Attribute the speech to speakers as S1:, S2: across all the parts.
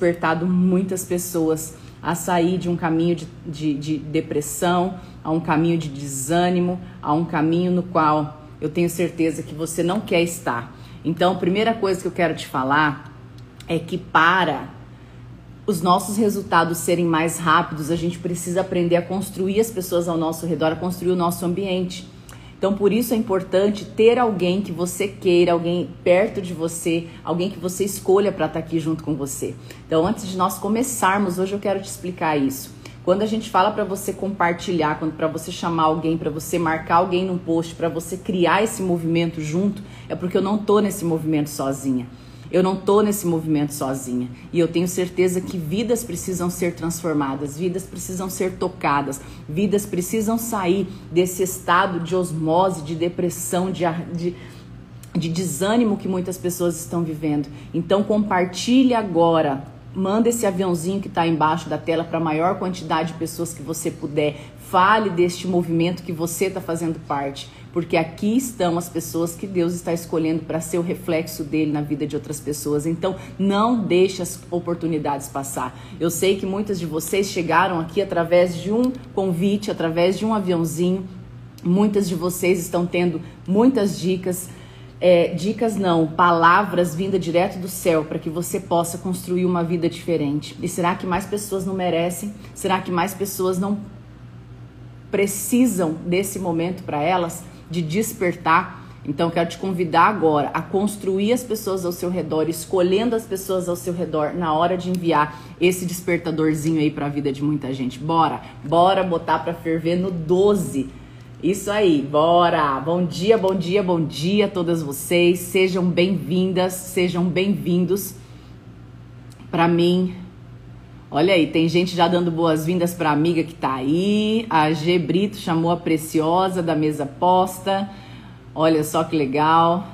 S1: despertado muitas pessoas a sair de um caminho de, de, de depressão, a um caminho de desânimo, a um caminho no qual eu tenho certeza que você não quer estar. Então, a primeira coisa que eu quero te falar é que para os nossos resultados serem mais rápidos, a gente precisa aprender a construir as pessoas ao nosso redor, a construir o nosso ambiente. Então, por isso é importante ter alguém que você queira, alguém perto de você, alguém que você escolha para estar tá aqui junto com você. Então, antes de nós começarmos, hoje eu quero te explicar isso. Quando a gente fala para você compartilhar, quando para você chamar alguém, para você marcar alguém num post, para você criar esse movimento junto, é porque eu não tô nesse movimento sozinha. Eu não tô nesse movimento sozinha. E eu tenho certeza que vidas precisam ser transformadas, vidas precisam ser tocadas, vidas precisam sair desse estado de osmose, de depressão, de, de de desânimo que muitas pessoas estão vivendo. Então compartilhe agora Manda esse aviãozinho que está embaixo da tela para a maior quantidade de pessoas que você puder. Fale deste movimento que você está fazendo parte, porque aqui estão as pessoas que Deus está escolhendo para ser o reflexo dele na vida de outras pessoas. Então, não deixe as oportunidades passar. Eu sei que muitas de vocês chegaram aqui através de um convite, através de um aviãozinho. Muitas de vocês estão tendo muitas dicas é, dicas não, palavras vindas direto do céu para que você possa construir uma vida diferente. E será que mais pessoas não merecem? Será que mais pessoas não precisam desse momento para elas de despertar? Então quero te convidar agora a construir as pessoas ao seu redor, escolhendo as pessoas ao seu redor na hora de enviar esse despertadorzinho aí para a vida de muita gente. Bora, bora botar para ferver no 12 isso aí, bora! Bom dia, bom dia, bom dia a todas vocês. Sejam bem-vindas, sejam bem-vindos. Para mim, olha aí, tem gente já dando boas-vindas para amiga que tá aí. A G Brito chamou a Preciosa da mesa posta. Olha só que legal.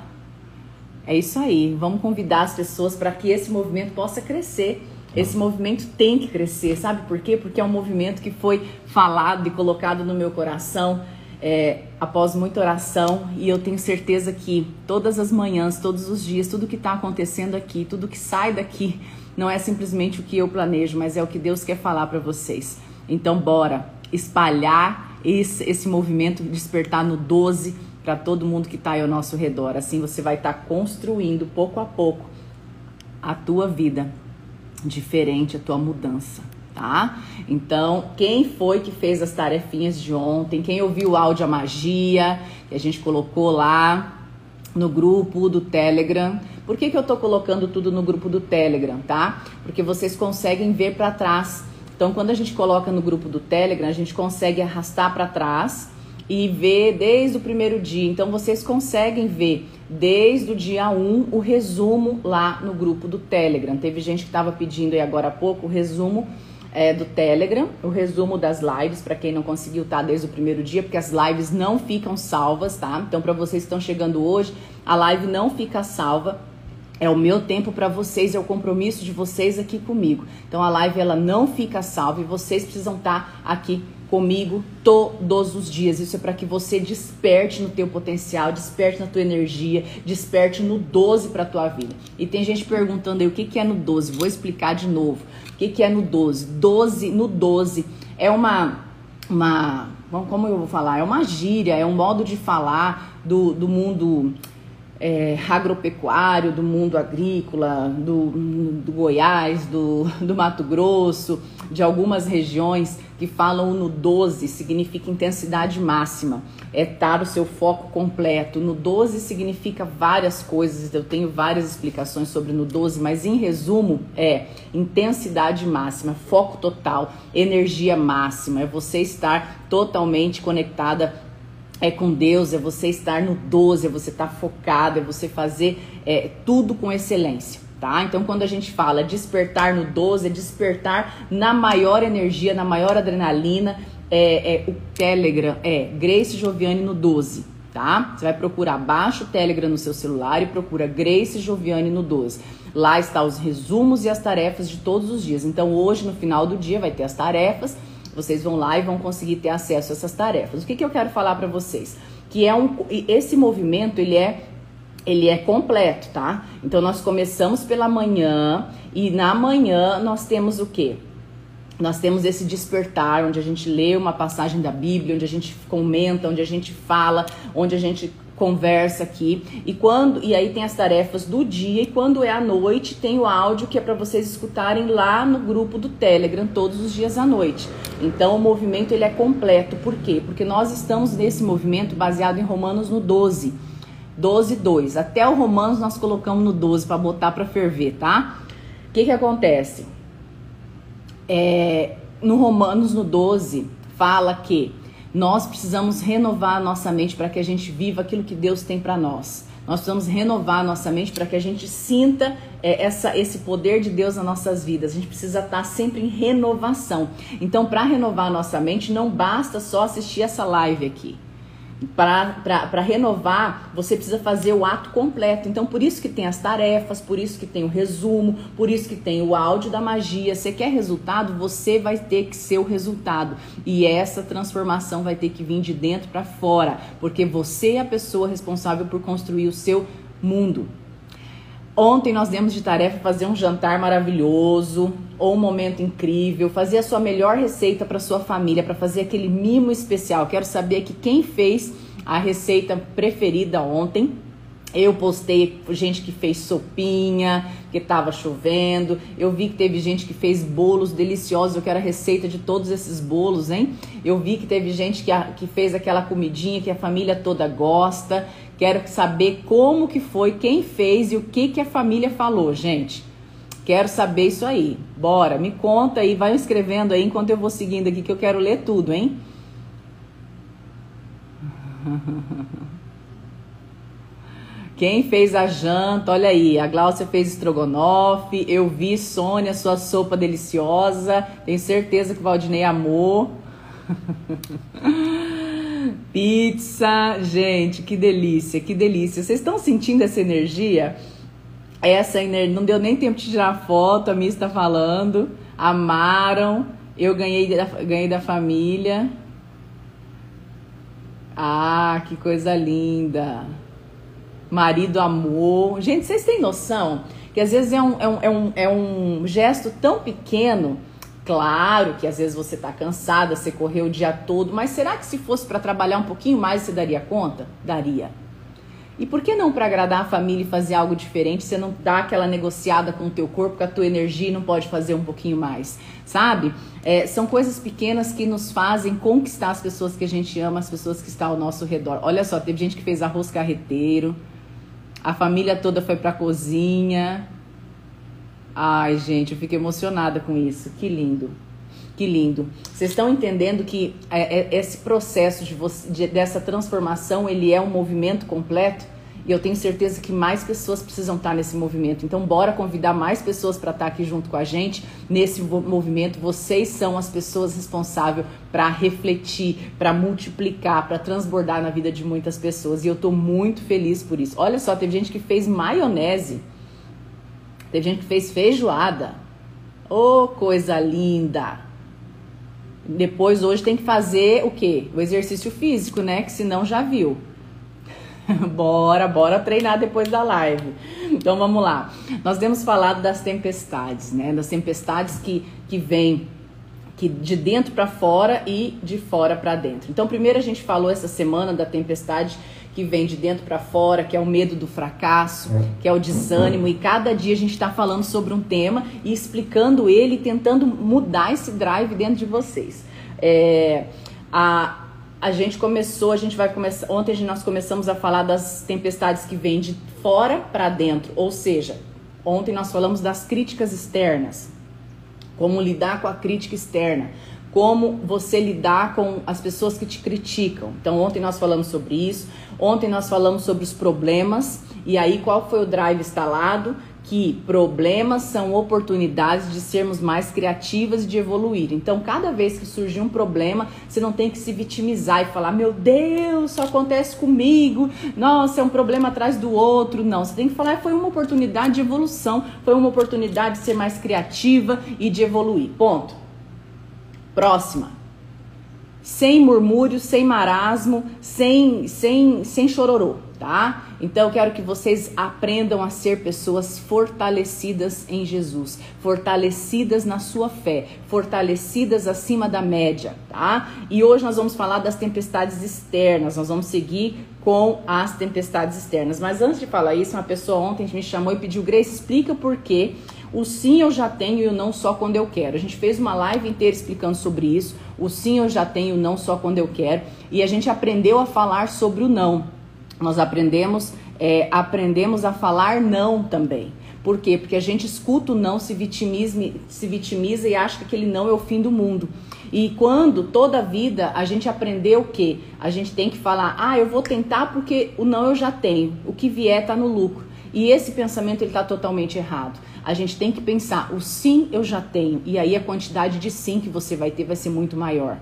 S1: É isso aí. Vamos convidar as pessoas para que esse movimento possa crescer. Esse movimento tem que crescer, sabe por quê? Porque é um movimento que foi falado e colocado no meu coração é, após muita oração e eu tenho certeza que todas as manhãs, todos os dias, tudo que está acontecendo aqui, tudo que sai daqui, não é simplesmente o que eu planejo, mas é o que Deus quer falar para vocês. Então, bora espalhar esse, esse movimento, despertar no 12 para todo mundo que está ao nosso redor. Assim você vai estar tá construindo pouco a pouco a tua vida diferente, a tua mudança tá? Então, quem foi que fez as tarefinhas de ontem? Quem ouviu o áudio a magia que a gente colocou lá no grupo do Telegram? Por que, que eu tô colocando tudo no grupo do Telegram, tá? Porque vocês conseguem ver para trás. Então, quando a gente coloca no grupo do Telegram, a gente consegue arrastar para trás e ver desde o primeiro dia. Então, vocês conseguem ver desde o dia 1 o resumo lá no grupo do Telegram. Teve gente que estava pedindo aí agora há pouco o resumo é, do Telegram, o resumo das lives, para quem não conseguiu estar tá desde o primeiro dia, porque as lives não ficam salvas, tá? Então, para vocês que estão chegando hoje, a live não fica salva. É o meu tempo para vocês, é o compromisso de vocês aqui comigo. Então a live ela não fica salva e vocês precisam estar tá aqui comigo todos os dias. Isso é para que você desperte no teu potencial, desperte na tua energia, desperte no 12 para tua vida. E tem gente perguntando aí o que, que é no 12. Vou explicar de novo. O que, que é no 12? 12 no 12 é uma uma como eu vou falar? É uma gíria, é um modo de falar do, do mundo é, agropecuário, do mundo agrícola, do, do Goiás, do, do Mato Grosso, de algumas regiões que falam no 12 significa intensidade máxima, é estar o seu foco completo. No 12 significa várias coisas, eu tenho várias explicações sobre no 12, mas em resumo é intensidade máxima, foco total, energia máxima, é você estar totalmente conectada é com Deus, é você estar no 12, é você estar focado, é você fazer é, tudo com excelência. Tá? Então, quando a gente fala despertar no 12, é despertar na maior energia, na maior adrenalina. É, é, o Telegram é Grace Joviane no 12, tá? Você vai procurar, baixa o Telegram no seu celular e procura Grace Joviane no 12. Lá está os resumos e as tarefas de todos os dias. Então, hoje, no final do dia, vai ter as tarefas vocês vão lá e vão conseguir ter acesso a essas tarefas. O que, que eu quero falar para vocês? Que é um, esse movimento ele é ele é completo, tá? Então nós começamos pela manhã e na manhã nós temos o quê? Nós temos esse despertar, onde a gente lê uma passagem da Bíblia, onde a gente comenta, onde a gente fala, onde a gente conversa aqui. E quando e aí tem as tarefas do dia e quando é à noite tem o áudio que é para vocês escutarem lá no grupo do Telegram todos os dias à noite. Então o movimento ele é completo. Por quê? Porque nós estamos nesse movimento baseado em Romanos no 12. 12 2. Até o Romanos nós colocamos no 12 para botar para ferver, tá? O que que acontece? É, no Romanos, no 12, fala que nós precisamos renovar a nossa mente para que a gente viva aquilo que Deus tem para nós. Nós precisamos renovar a nossa mente para que a gente sinta é, essa, esse poder de Deus nas nossas vidas. A gente precisa estar sempre em renovação. Então, para renovar a nossa mente, não basta só assistir essa live aqui para renovar, você precisa fazer o ato completo. Então, por isso que tem as tarefas, por isso que tem o resumo, por isso que tem o áudio da magia. Você quer resultado, você vai ter que ser o resultado. E essa transformação vai ter que vir de dentro para fora, porque você é a pessoa responsável por construir o seu mundo. Ontem nós demos de tarefa fazer um jantar maravilhoso ou um momento incrível, fazer a sua melhor receita para sua família, para fazer aquele mimo especial. Quero saber que quem fez a receita preferida ontem. Eu postei gente que fez sopinha, que estava chovendo. Eu vi que teve gente que fez bolos deliciosos. Eu quero a receita de todos esses bolos, hein? Eu vi que teve gente que, a, que fez aquela comidinha que a família toda gosta. Quero saber como que foi, quem fez e o que que a família falou, gente. Quero saber isso aí. Bora, me conta aí, vai escrevendo aí enquanto eu vou seguindo aqui que eu quero ler tudo, hein? Quem fez a janta? Olha aí, a Gláucia fez estrogonofe. Eu vi, Sônia, sua sopa deliciosa. Tenho certeza que o Valdinei amou. Pizza, gente, que delícia, que delícia. Vocês estão sentindo essa energia? Essa energia, não deu nem tempo de tirar foto, a Miss está falando. Amaram, eu ganhei da, ganhei da família. Ah, que coisa linda. Marido amor. Gente, vocês têm noção que às vezes é um, é um, é um, é um gesto tão pequeno Claro que às vezes você está cansada, você correu o dia todo, mas será que se fosse para trabalhar um pouquinho mais você daria conta? Daria. E por que não para agradar a família e fazer algo diferente? Você não dá aquela negociada com o teu corpo, com a tua energia e não pode fazer um pouquinho mais, sabe? É, são coisas pequenas que nos fazem conquistar as pessoas que a gente ama, as pessoas que estão ao nosso redor. Olha só, teve gente que fez arroz carreteiro, a família toda foi para a cozinha, Ai, gente, eu fico emocionada com isso. Que lindo. Que lindo. Vocês estão entendendo que é, é, esse processo de você, de, dessa transformação, ele é um movimento completo? E eu tenho certeza que mais pessoas precisam estar nesse movimento. Então, bora convidar mais pessoas para estar aqui junto com a gente nesse movimento. Vocês são as pessoas responsáveis para refletir, para multiplicar, para transbordar na vida de muitas pessoas. E eu estou muito feliz por isso. Olha só, teve gente que fez maionese Teve gente que fez feijoada. Oh, coisa linda! Depois, hoje, tem que fazer o quê? O exercício físico, né? Que senão já viu. bora, bora treinar depois da live. Então, vamos lá. Nós temos falado das tempestades, né? Das tempestades que, que vêm que de dentro para fora e de fora para dentro. Então, primeiro a gente falou essa semana da tempestade que vem de dentro para fora, que é o medo do fracasso, é. que é o desânimo, e cada dia a gente está falando sobre um tema e explicando ele, tentando mudar esse drive dentro de vocês. É, a, a gente começou, a gente vai começar. Ontem nós começamos a falar das tempestades que vêm de fora para dentro, ou seja, ontem nós falamos das críticas externas, como lidar com a crítica externa como você lidar com as pessoas que te criticam. Então, ontem nós falamos sobre isso. Ontem nós falamos sobre os problemas. E aí, qual foi o drive instalado? Que problemas são oportunidades de sermos mais criativas e de evoluir. Então, cada vez que surgir um problema, você não tem que se vitimizar e falar: Meu Deus, só acontece comigo. Nossa, é um problema atrás do outro. Não, você tem que falar: Foi uma oportunidade de evolução, foi uma oportunidade de ser mais criativa e de evoluir. Ponto. Próxima. sem murmúrio, sem marasmo, sem, sem, sem chororô, tá? Então eu quero que vocês aprendam a ser pessoas fortalecidas em Jesus, fortalecidas na sua fé, fortalecidas acima da média, tá? E hoje nós vamos falar das tempestades externas, nós vamos seguir com as tempestades externas. Mas antes de falar isso, uma pessoa ontem me chamou e pediu, Grace, explica por quê o sim eu já tenho e o não só quando eu quero. A gente fez uma live inteira explicando sobre isso. O sim eu já tenho o não só quando eu quero. E a gente aprendeu a falar sobre o não. Nós aprendemos, é, aprendemos a falar não também. Por quê? Porque a gente escuta o não, se vitimiza, se vitimiza e acha que aquele não é o fim do mundo. E quando toda a vida a gente aprendeu que a gente tem que falar, ah, eu vou tentar porque o não eu já tenho, o que vier está no lucro. E esse pensamento ele está totalmente errado. A gente tem que pensar, o sim eu já tenho, e aí a quantidade de sim que você vai ter vai ser muito maior.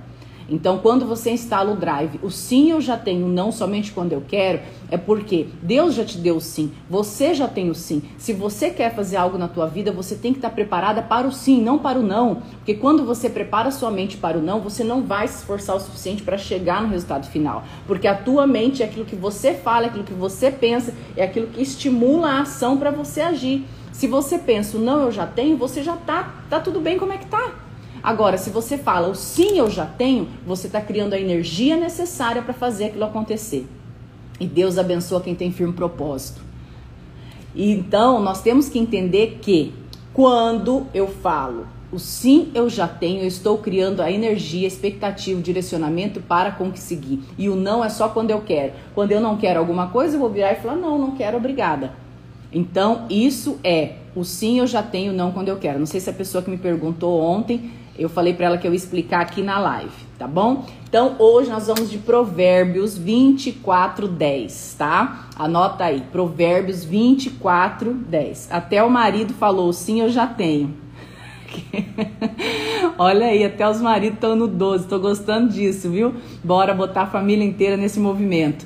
S1: Então, quando você instala o drive, o sim eu já tenho, não somente quando eu quero, é porque Deus já te deu o sim, você já tem o sim. Se você quer fazer algo na tua vida, você tem que estar preparada para o sim, não para o não. Porque quando você prepara sua mente para o não, você não vai se esforçar o suficiente para chegar no resultado final. Porque a tua mente é aquilo que você fala, é aquilo que você pensa, é aquilo que estimula a ação para você agir. Se você pensa, não, eu já tenho, você já tá, tá tudo bem como é que tá. Agora, se você fala o sim, eu já tenho, você está criando a energia necessária para fazer aquilo acontecer. E Deus abençoa quem tem firme propósito. Então, nós temos que entender que quando eu falo o sim eu já tenho, eu estou criando a energia, expectativa, direcionamento para conseguir. E o não é só quando eu quero. Quando eu não quero alguma coisa, eu vou virar e falar: não, não quero, obrigada. Então, isso é o sim eu já tenho, não quando eu quero. Não sei se a pessoa que me perguntou ontem eu falei para ela que eu ia explicar aqui na live, tá bom? Então, hoje nós vamos de Provérbios 24, 10, tá? Anota aí, Provérbios 24, 10. Até o marido falou, sim, eu já tenho. Olha aí, até os maridos estão no 12, tô gostando disso, viu? Bora botar a família inteira nesse movimento.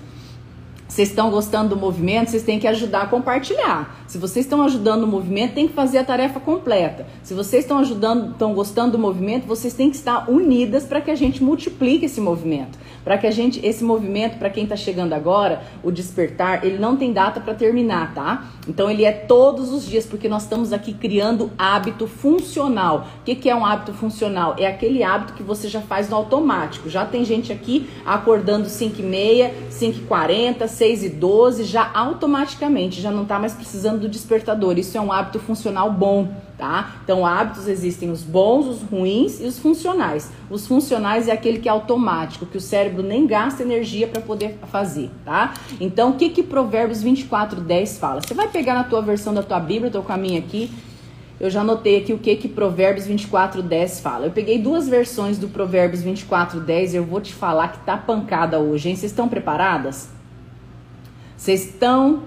S1: Vocês estão gostando do movimento, vocês têm que ajudar a compartilhar. Se vocês estão ajudando o movimento, tem que fazer a tarefa completa. Se vocês estão ajudando, estão gostando do movimento, vocês têm que estar unidas para que a gente multiplique esse movimento. Para que a gente, esse movimento, para quem está chegando agora, o despertar, ele não tem data para terminar, tá? Então ele é todos os dias, porque nós estamos aqui criando hábito funcional. O que, que é um hábito funcional? É aquele hábito que você já faz no automático. Já tem gente aqui acordando 5 e meia, 5 e 40, 6 e 12, já automaticamente, já não está mais precisando do despertador. Isso é um hábito funcional bom, tá? Então, hábitos existem os bons, os ruins e os funcionais. Os funcionais é aquele que é automático, que o cérebro nem gasta energia para poder fazer, tá? Então, o que que Provérbios 24, 10 fala? Você vai pegar na tua versão da tua Bíblia, tô com a minha aqui, eu já anotei aqui o que que Provérbios 24, 10 fala. Eu peguei duas versões do Provérbios 24, 10 e eu vou te falar que tá pancada hoje, hein? Vocês estão preparadas? Vocês estão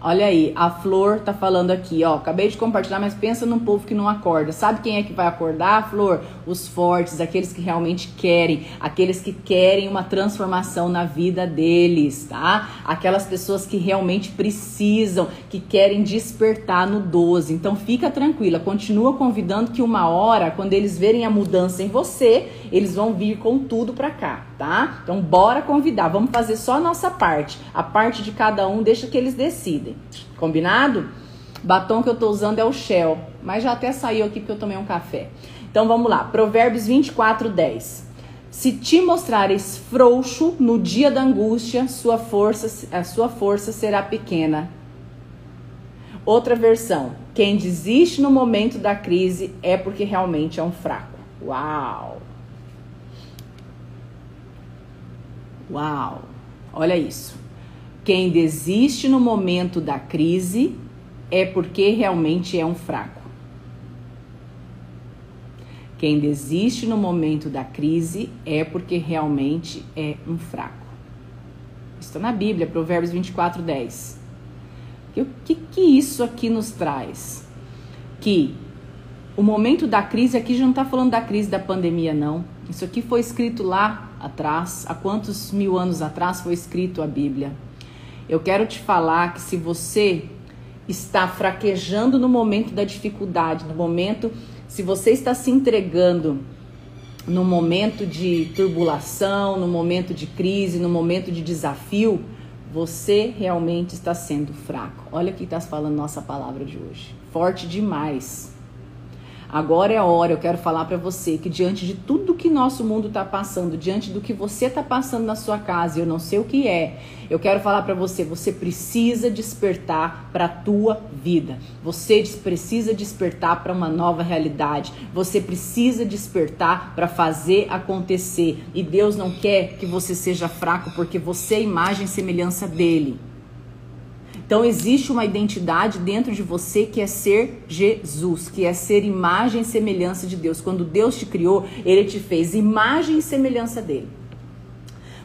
S1: Olha aí, a Flor tá falando aqui, ó. Acabei de compartilhar, mas pensa num povo que não acorda. Sabe quem é que vai acordar, Flor? Os fortes, aqueles que realmente querem, aqueles que querem uma transformação na vida deles, tá? Aquelas pessoas que realmente precisam, que querem despertar no 12. Então fica tranquila, continua convidando que uma hora, quando eles verem a mudança em você, eles vão vir com tudo pra cá, tá? Então bora convidar, vamos fazer só a nossa parte. A parte de cada um deixa que eles decidem. Combinado? Batom que eu tô usando é o Shell, mas já até saiu aqui porque eu tomei um café. Então vamos lá, Provérbios 24, 10. Se te mostrares frouxo no dia da angústia, sua força, a sua força será pequena. Outra versão: quem desiste no momento da crise é porque realmente é um fraco. Uau! Uau! Olha isso. Quem desiste no momento da crise é porque realmente é um fraco. Quem desiste no momento da crise é porque realmente é um fraco. Está na Bíblia, Provérbios 24, 10. O que, que isso aqui nos traz? Que o momento da crise, aqui já não está falando da crise da pandemia, não. Isso aqui foi escrito lá atrás, há quantos mil anos atrás foi escrito a Bíblia? Eu quero te falar que se você está fraquejando no momento da dificuldade, no momento, se você está se entregando no momento de turbulação, no momento de crise, no momento de desafio, você realmente está sendo fraco. Olha o que está falando nossa palavra de hoje. Forte demais. Agora é a hora, eu quero falar para você que diante de tudo que nosso mundo está passando, diante do que você está passando na sua casa, eu não sei o que é, eu quero falar para você, você precisa despertar para a tua vida. Você precisa despertar para uma nova realidade. Você precisa despertar para fazer acontecer. E Deus não quer que você seja fraco porque você é imagem e semelhança dele. Então existe uma identidade dentro de você que é ser Jesus, que é ser imagem e semelhança de Deus. Quando Deus te criou, ele te fez imagem e semelhança dele.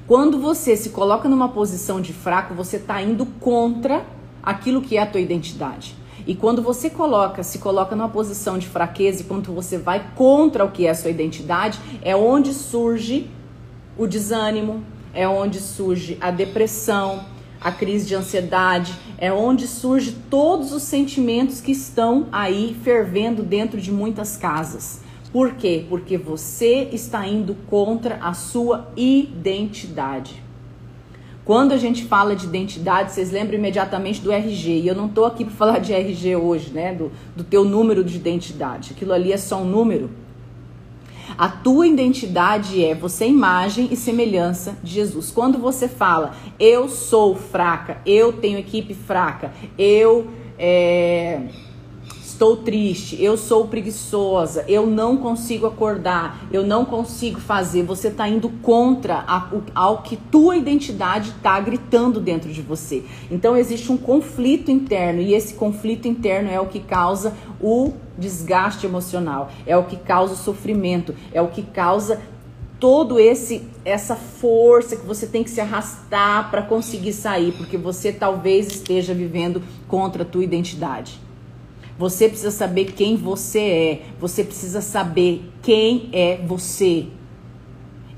S1: Quando você se coloca numa posição de fraco, você está indo contra aquilo que é a tua identidade. E quando você coloca, se coloca numa posição de fraqueza e quando você vai contra o que é a sua identidade, é onde surge o desânimo, é onde surge a depressão, a crise de ansiedade, é onde surge todos os sentimentos que estão aí fervendo dentro de muitas casas. Por quê? Porque você está indo contra a sua identidade. Quando a gente fala de identidade, vocês lembram imediatamente do RG. E eu não estou aqui para falar de RG hoje, né? Do, do teu número de identidade. Aquilo ali é só um número. A tua identidade é você é imagem e semelhança de Jesus. Quando você fala, eu sou fraca, eu tenho equipe fraca, eu é, estou triste, eu sou preguiçosa, eu não consigo acordar, eu não consigo fazer, você está indo contra a, ao que tua identidade está gritando dentro de você. Então existe um conflito interno e esse conflito interno é o que causa o desgaste emocional, é o que causa o sofrimento, é o que causa todo esse essa força que você tem que se arrastar para conseguir sair, porque você talvez esteja vivendo contra a tua identidade. Você precisa saber quem você é. Você precisa saber quem é você.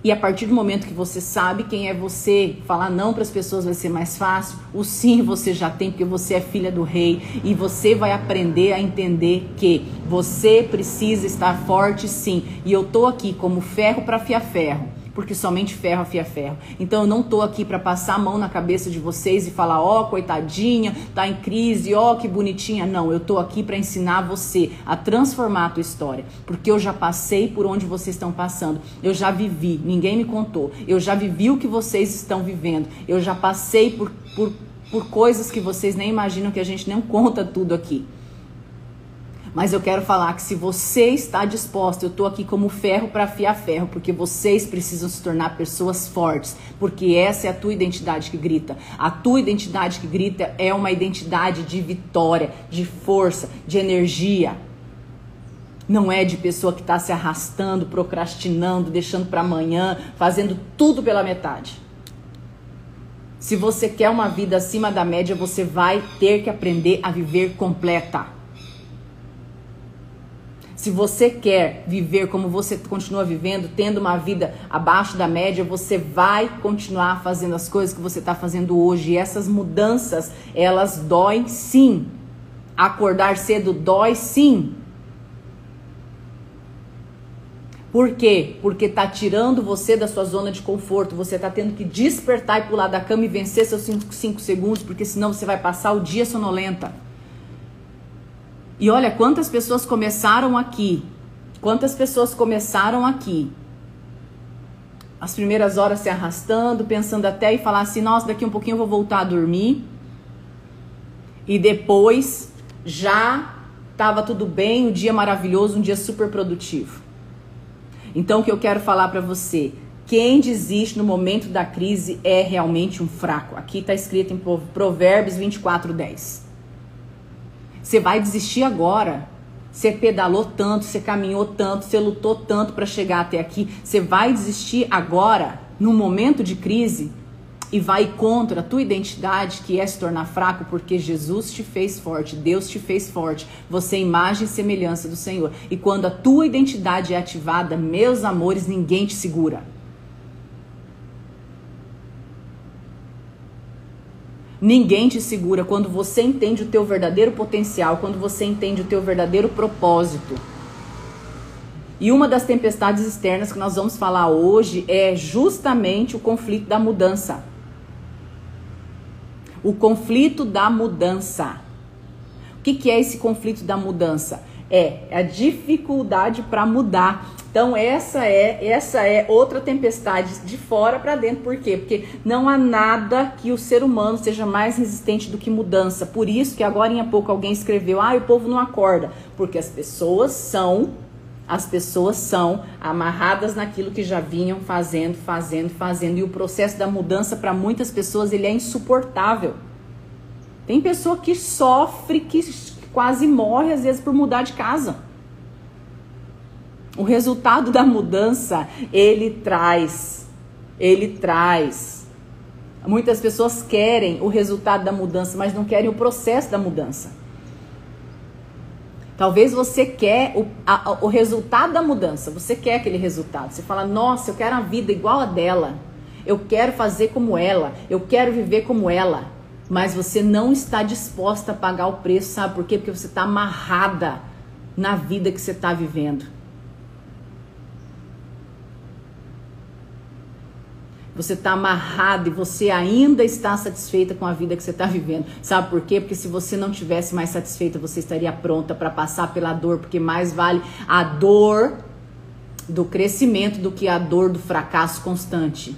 S1: E a partir do momento que você sabe quem é você, falar não para as pessoas vai ser mais fácil. O sim você já tem, porque você é filha do rei. E você vai aprender a entender que você precisa estar forte sim. E eu tô aqui como ferro para afiar ferro porque somente ferro afia ferro. Então eu não tô aqui para passar a mão na cabeça de vocês e falar, ó, oh, coitadinha, tá em crise, ó, oh, que bonitinha. Não, eu tô aqui para ensinar você a transformar a tua história, porque eu já passei por onde vocês estão passando. Eu já vivi, ninguém me contou. Eu já vivi o que vocês estão vivendo. Eu já passei por, por, por coisas que vocês nem imaginam que a gente não conta tudo aqui. Mas eu quero falar que se você está disposto, eu estou aqui como ferro para afiar ferro, porque vocês precisam se tornar pessoas fortes, porque essa é a tua identidade que grita. A tua identidade que grita é uma identidade de vitória, de força, de energia. Não é de pessoa que está se arrastando, procrastinando, deixando para amanhã, fazendo tudo pela metade. Se você quer uma vida acima da média, você vai ter que aprender a viver completa. Se você quer viver como você continua vivendo, tendo uma vida abaixo da média, você vai continuar fazendo as coisas que você está fazendo hoje. E essas mudanças, elas doem sim. Acordar cedo dói sim. Por quê? Porque tá tirando você da sua zona de conforto. Você tá tendo que despertar e pular da cama e vencer seus 5 segundos, porque senão você vai passar o dia sonolenta. E olha quantas pessoas começaram aqui. Quantas pessoas começaram aqui. As primeiras horas se arrastando, pensando até e falar assim: nossa, daqui um pouquinho eu vou voltar a dormir. E depois já estava tudo bem, um dia maravilhoso, um dia super produtivo. Então, o que eu quero falar para você: quem desiste no momento da crise é realmente um fraco. Aqui está escrito em Provérbios 24, 10. Você vai desistir agora. Você pedalou tanto, você caminhou tanto, você lutou tanto para chegar até aqui. Você vai desistir agora, no momento de crise, e vai contra a tua identidade, que é se tornar fraco, porque Jesus te fez forte, Deus te fez forte. Você é imagem e semelhança do Senhor. E quando a tua identidade é ativada, meus amores, ninguém te segura. Ninguém te segura quando você entende o teu verdadeiro potencial, quando você entende o teu verdadeiro propósito. E uma das tempestades externas que nós vamos falar hoje é justamente o conflito da mudança. O conflito da mudança. O que, que é esse conflito da mudança? É a dificuldade para mudar. Então essa é essa é outra tempestade de fora para dentro. Por quê? Porque não há nada que o ser humano seja mais resistente do que mudança. Por isso que agora em pouco alguém escreveu: "Ah, o povo não acorda", porque as pessoas são as pessoas são amarradas naquilo que já vinham fazendo, fazendo, fazendo. E o processo da mudança para muitas pessoas ele é insuportável. Tem pessoa que sofre, que quase morre às vezes por mudar de casa. O resultado da mudança, ele traz, ele traz. Muitas pessoas querem o resultado da mudança, mas não querem o processo da mudança. Talvez você quer o, a, o resultado da mudança, você quer aquele resultado. Você fala, nossa, eu quero a vida igual a dela. Eu quero fazer como ela, eu quero viver como ela. Mas você não está disposta a pagar o preço, sabe por quê? Porque você está amarrada na vida que você está vivendo. Você está amarrado e você ainda está satisfeita com a vida que você está vivendo. Sabe por quê? Porque se você não tivesse mais satisfeita, você estaria pronta para passar pela dor, porque mais vale a dor do crescimento do que a dor do fracasso constante.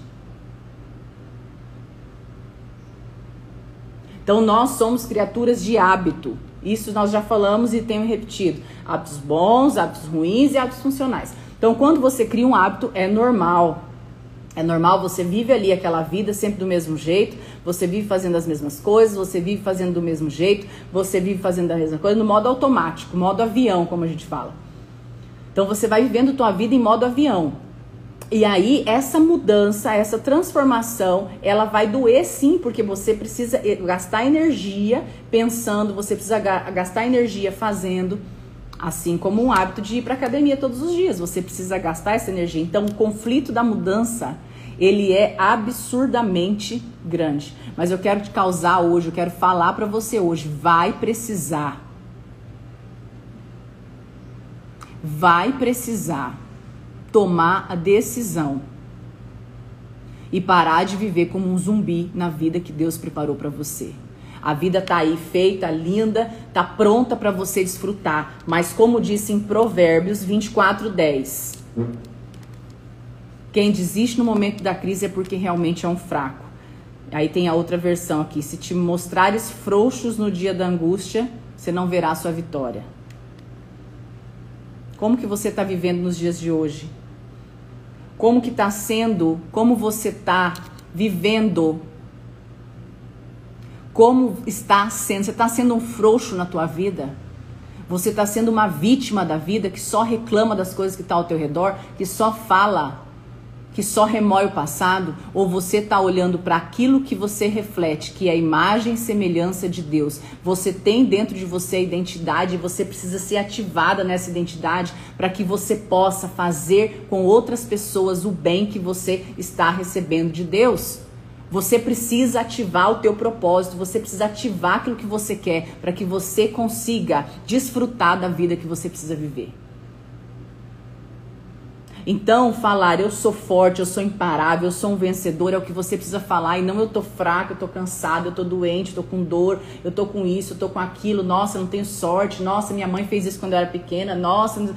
S1: Então nós somos criaturas de hábito. Isso nós já falamos e tenho repetido. Hábitos bons, hábitos ruins e hábitos funcionais. Então quando você cria um hábito, é normal é normal, você vive ali aquela vida sempre do mesmo jeito, você vive fazendo as mesmas coisas, você vive fazendo do mesmo jeito, você vive fazendo a mesma coisa no modo automático, modo avião, como a gente fala. Então você vai vivendo tua vida em modo avião. E aí essa mudança, essa transformação, ela vai doer sim, porque você precisa gastar energia pensando, você precisa gastar energia fazendo, assim como um hábito de ir para academia todos os dias. Você precisa gastar essa energia. Então o conflito da mudança ele é absurdamente grande. Mas eu quero te causar hoje, eu quero falar para você hoje, vai precisar. Vai precisar tomar a decisão e parar de viver como um zumbi na vida que Deus preparou para você. A vida tá aí feita, linda, tá pronta para você desfrutar, mas como disse em Provérbios 24:10, quem desiste no momento da crise é porque realmente é um fraco. Aí tem a outra versão aqui: se te mostrares frouxos no dia da angústia, você não verá a sua vitória. Como que você está vivendo nos dias de hoje? Como que está sendo? Como você está vivendo? Como está sendo? Você está sendo um frouxo na tua vida? Você está sendo uma vítima da vida que só reclama das coisas que estão tá ao teu redor, que só fala que só remói o passado, ou você está olhando para aquilo que você reflete, que é a imagem e semelhança de Deus. Você tem dentro de você a identidade e você precisa ser ativada nessa identidade para que você possa fazer com outras pessoas o bem que você está recebendo de Deus. Você precisa ativar o teu propósito, você precisa ativar aquilo que você quer para que você consiga desfrutar da vida que você precisa viver. Então, falar eu sou forte, eu sou imparável, eu sou um vencedor é o que você precisa falar e não eu tô fraco, eu tô cansado, eu tô doente, tô com dor, eu tô com isso, eu tô com aquilo, nossa, eu não tenho sorte, nossa, minha mãe fez isso quando eu era pequena, nossa.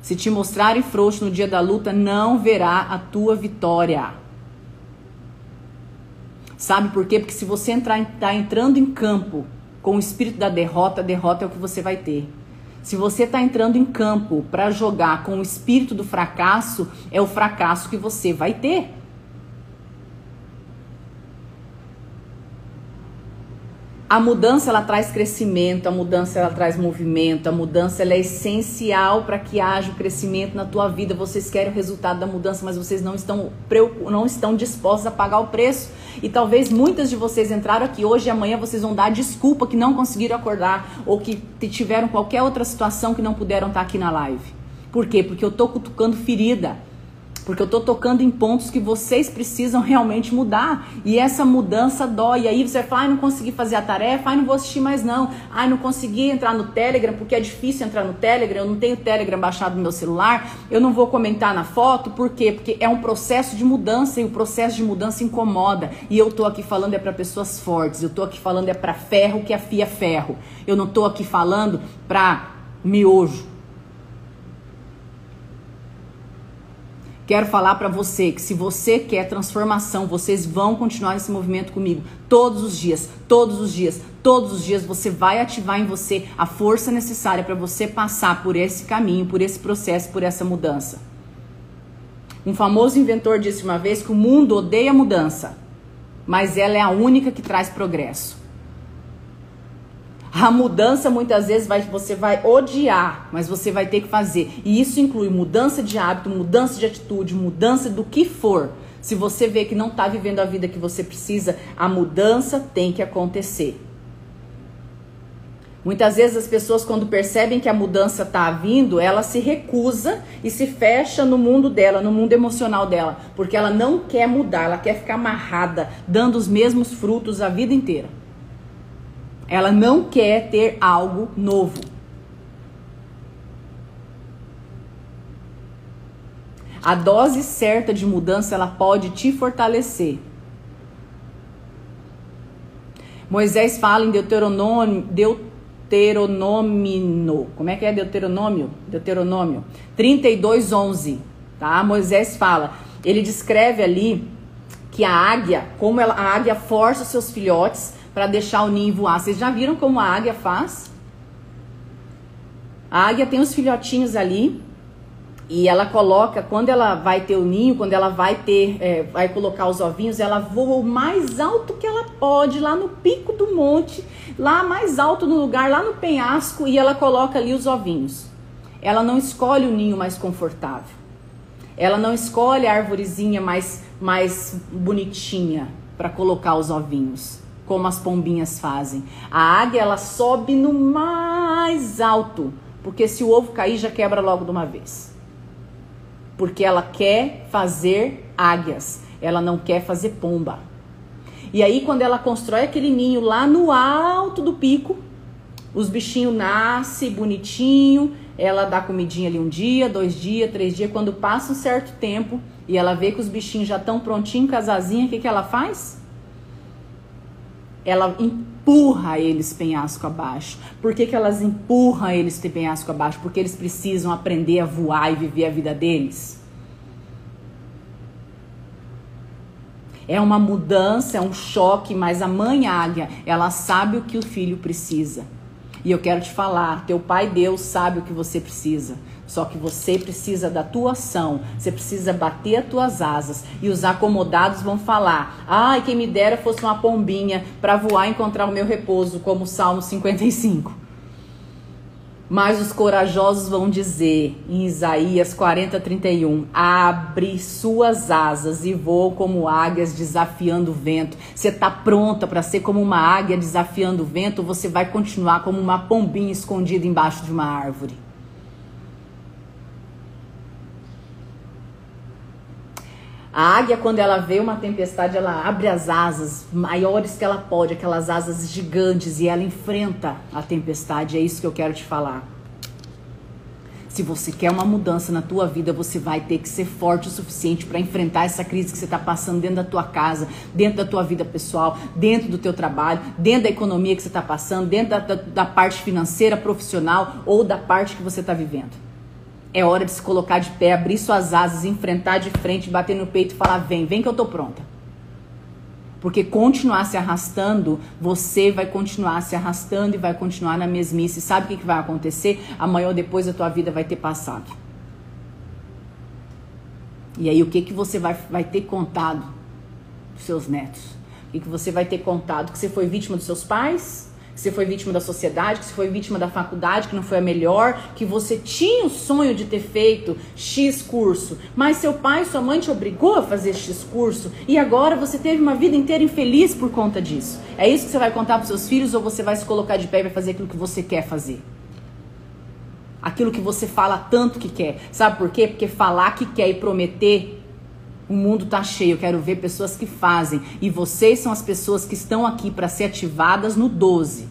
S1: Se te mostrarem frouxo no dia da luta, não verá a tua vitória. Sabe por quê? Porque se você entrar, tá entrando em campo com o espírito da derrota, a derrota é o que você vai ter. Se você está entrando em campo para jogar com o espírito do fracasso, é o fracasso que você vai ter. A mudança ela traz crescimento, a mudança ela traz movimento, a mudança ela é essencial para que haja o crescimento na tua vida. Vocês querem o resultado da mudança, mas vocês não estão não estão dispostos a pagar o preço. E talvez muitas de vocês entraram aqui hoje e amanhã vocês vão dar desculpa que não conseguiram acordar ou que tiveram qualquer outra situação que não puderam estar aqui na live. Por quê? Porque eu tô cutucando ferida. Porque eu tô tocando em pontos que vocês precisam realmente mudar. E essa mudança dói. E aí você fala, ai, não consegui fazer a tarefa, ai, não vou assistir mais não. Ai, não consegui entrar no Telegram, porque é difícil entrar no Telegram, eu não tenho o Telegram baixado no meu celular, eu não vou comentar na foto, por quê? Porque é um processo de mudança e o processo de mudança incomoda. E eu tô aqui falando é para pessoas fortes, eu tô aqui falando é para ferro que afia ferro. Eu não tô aqui falando para miojo. Quero falar para você que se você quer transformação, vocês vão continuar nesse movimento comigo todos os dias, todos os dias, todos os dias você vai ativar em você a força necessária para você passar por esse caminho, por esse processo, por essa mudança. Um famoso inventor disse uma vez que o mundo odeia mudança, mas ela é a única que traz progresso. A mudança muitas vezes vai, você vai odiar, mas você vai ter que fazer. E isso inclui mudança de hábito, mudança de atitude, mudança do que for. Se você vê que não está vivendo a vida que você precisa, a mudança tem que acontecer. Muitas vezes as pessoas, quando percebem que a mudança está vindo, ela se recusa e se fecha no mundo dela, no mundo emocional dela, porque ela não quer mudar, ela quer ficar amarrada, dando os mesmos frutos a vida inteira. Ela não quer ter algo novo. A dose certa de mudança ela pode te fortalecer. Moisés fala em Deuteronômio, Deuteronômio, como é que é Deuteronômio? Deuteronômio 32:11, tá? Moisés fala, ele descreve ali que a águia, como ela, a águia força seus filhotes para deixar o ninho voar. Vocês já viram como a águia faz? A águia tem os filhotinhos ali e ela coloca, quando ela vai ter o ninho, quando ela vai ter, é, vai colocar os ovinhos, ela voa o mais alto que ela pode, lá no pico do monte, lá mais alto no lugar, lá no penhasco, e ela coloca ali os ovinhos. Ela não escolhe o ninho mais confortável. Ela não escolhe a arvorezinha mais, mais bonitinha para colocar os ovinhos como as pombinhas fazem. A águia ela sobe no mais alto, porque se o ovo cair já quebra logo de uma vez. Porque ela quer fazer águias, ela não quer fazer pomba. E aí quando ela constrói aquele ninho lá no alto do pico, os bichinhos nascem bonitinho, ela dá comidinha ali um dia, dois dias, três dias. Quando passa um certo tempo e ela vê que os bichinhos já estão prontinhos com as asinhas, o que, que ela faz? Ela empurra eles penhasco abaixo. Por que, que elas empurram eles penhasco abaixo? Porque eles precisam aprender a voar e viver a vida deles. É uma mudança, é um choque, mas a mãe águia, ela sabe o que o filho precisa. E eu quero te falar, teu pai Deus sabe o que você precisa. Só que você precisa da tua ação, você precisa bater as tuas asas e os acomodados vão falar: "Ai, quem me dera fosse uma pombinha para voar e encontrar o meu repouso", como o Salmo 55. Mas os corajosos vão dizer em Isaías 40, 31: Abre suas asas e voa como águias desafiando o vento. Você está pronta para ser como uma águia desafiando o vento ou você vai continuar como uma pombinha escondida embaixo de uma árvore? A águia, quando ela vê uma tempestade, ela abre as asas maiores que ela pode, aquelas asas gigantes, e ela enfrenta a tempestade. É isso que eu quero te falar. Se você quer uma mudança na tua vida, você vai ter que ser forte o suficiente para enfrentar essa crise que você está passando dentro da tua casa, dentro da tua vida pessoal, dentro do teu trabalho, dentro da economia que você está passando, dentro da, da, da parte financeira, profissional ou da parte que você está vivendo. É hora de se colocar de pé, abrir suas asas, enfrentar de frente, bater no peito e falar: vem, vem que eu tô pronta. Porque continuar se arrastando, você vai continuar se arrastando e vai continuar na mesmice. Sabe o que, que vai acontecer? Amanhã ou depois a tua vida vai ter passado. E aí o que, que você vai, vai ter contado dos seus netos? O que, que você vai ter contado? Que você foi vítima dos seus pais? Que você foi vítima da sociedade, que você foi vítima da faculdade, que não foi a melhor, que você tinha o sonho de ter feito X curso, mas seu pai sua mãe te obrigou a fazer X curso e agora você teve uma vida inteira infeliz por conta disso. É isso que você vai contar para seus filhos ou você vai se colocar de pé e vai fazer aquilo que você quer fazer? Aquilo que você fala tanto que quer. Sabe por quê? Porque falar que quer e prometer o mundo tá cheio, eu quero ver pessoas que fazem. E vocês são as pessoas que estão aqui para ser ativadas no 12,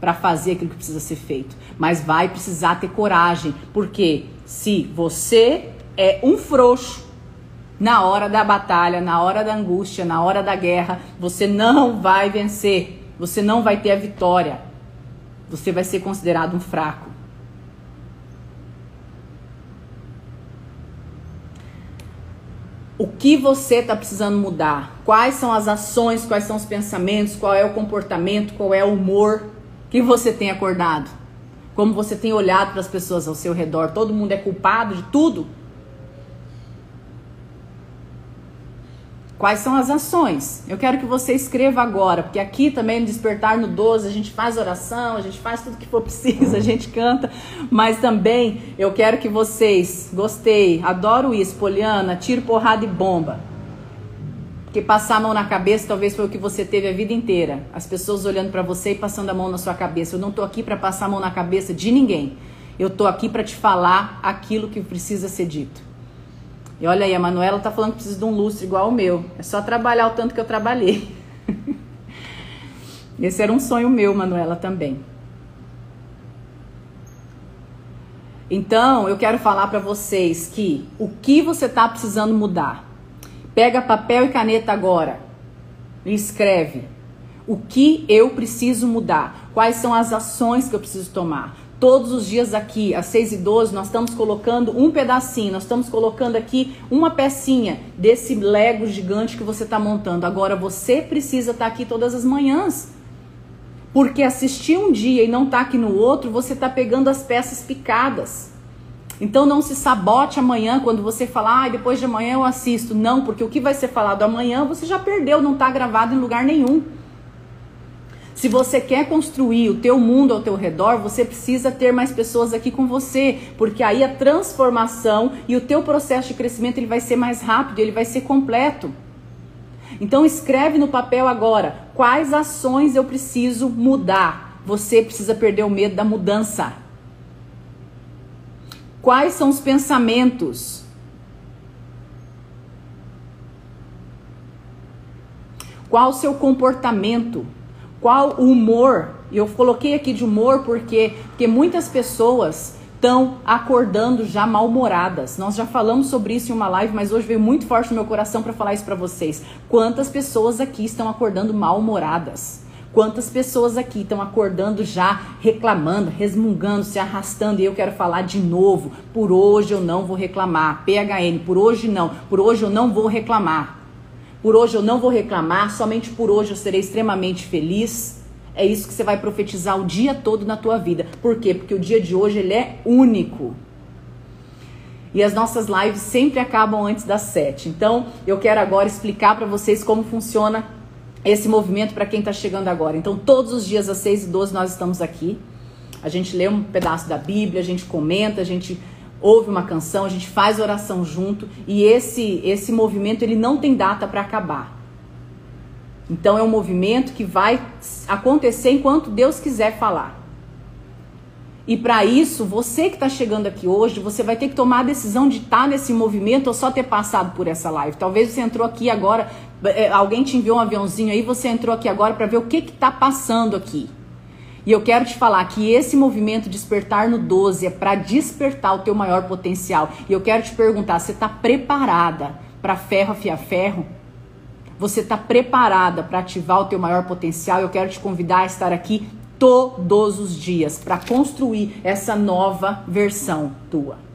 S1: para fazer aquilo que precisa ser feito. Mas vai precisar ter coragem, porque se você é um frouxo na hora da batalha, na hora da angústia, na hora da guerra, você não vai vencer. Você não vai ter a vitória. Você vai ser considerado um fraco. O que você está precisando mudar, quais são as ações, quais são os pensamentos, qual é o comportamento, qual é o humor que você tem acordado, como você tem olhado para as pessoas ao seu redor, todo mundo é culpado de tudo. Quais são as ações? Eu quero que você escreva agora, porque aqui também no Despertar no 12 a gente faz oração, a gente faz tudo que for preciso, a gente canta, mas também eu quero que vocês, gostei, adoro isso, Poliana, tiro, porrada e bomba. Porque passar a mão na cabeça talvez foi o que você teve a vida inteira. As pessoas olhando para você e passando a mão na sua cabeça. Eu não tô aqui para passar a mão na cabeça de ninguém. Eu tô aqui para te falar aquilo que precisa ser dito. E olha aí, a Manuela tá falando que precisa de um lustre igual o meu. É só trabalhar o tanto que eu trabalhei. Esse era um sonho meu, Manuela, também. Então, eu quero falar para vocês que o que você tá precisando mudar. Pega papel e caneta agora e escreve o que eu preciso mudar, quais são as ações que eu preciso tomar. Todos os dias aqui, às 6 e 12, nós estamos colocando um pedacinho, nós estamos colocando aqui uma pecinha desse Lego gigante que você está montando. Agora você precisa estar tá aqui todas as manhãs. Porque assistir um dia e não estar tá aqui no outro, você está pegando as peças picadas. Então não se sabote amanhã quando você falar, ah, depois de amanhã eu assisto. Não, porque o que vai ser falado amanhã você já perdeu, não está gravado em lugar nenhum. Se você quer construir o teu mundo ao teu redor, você precisa ter mais pessoas aqui com você, porque aí a transformação e o teu processo de crescimento ele vai ser mais rápido, ele vai ser completo. Então escreve no papel agora quais ações eu preciso mudar. Você precisa perder o medo da mudança. Quais são os pensamentos? Qual o seu comportamento? Qual o humor? Eu coloquei aqui de humor porque, porque muitas pessoas estão acordando já mal-humoradas. Nós já falamos sobre isso em uma live, mas hoje veio muito forte no meu coração para falar isso para vocês. Quantas pessoas aqui estão acordando mal-humoradas? Quantas pessoas aqui estão acordando já reclamando, resmungando, se arrastando? E eu quero falar de novo. Por hoje eu não vou reclamar. PHN, por hoje não. Por hoje eu não vou reclamar. Por hoje eu não vou reclamar, somente por hoje eu serei extremamente feliz. É isso que você vai profetizar o dia todo na tua vida. Por quê? Porque o dia de hoje ele é único. E as nossas lives sempre acabam antes das sete. Então, eu quero agora explicar para vocês como funciona esse movimento para quem está chegando agora. Então, todos os dias às seis e doze nós estamos aqui. A gente lê um pedaço da Bíblia, a gente comenta, a gente ouve uma canção, a gente faz oração junto e esse esse movimento ele não tem data para acabar. Então é um movimento que vai acontecer enquanto Deus quiser falar. E para isso, você que está chegando aqui hoje, você vai ter que tomar a decisão de estar tá nesse movimento ou só ter passado por essa live. Talvez você entrou aqui agora, é, alguém te enviou um aviãozinho aí, você entrou aqui agora para ver o que está passando aqui. E eu quero te falar que esse movimento despertar no 12 é para despertar o teu maior potencial. E eu quero te perguntar, você está preparada para ferro afiar ferro? Você está preparada para ativar o teu maior potencial? Eu quero te convidar a estar aqui todos os dias para construir essa nova versão tua.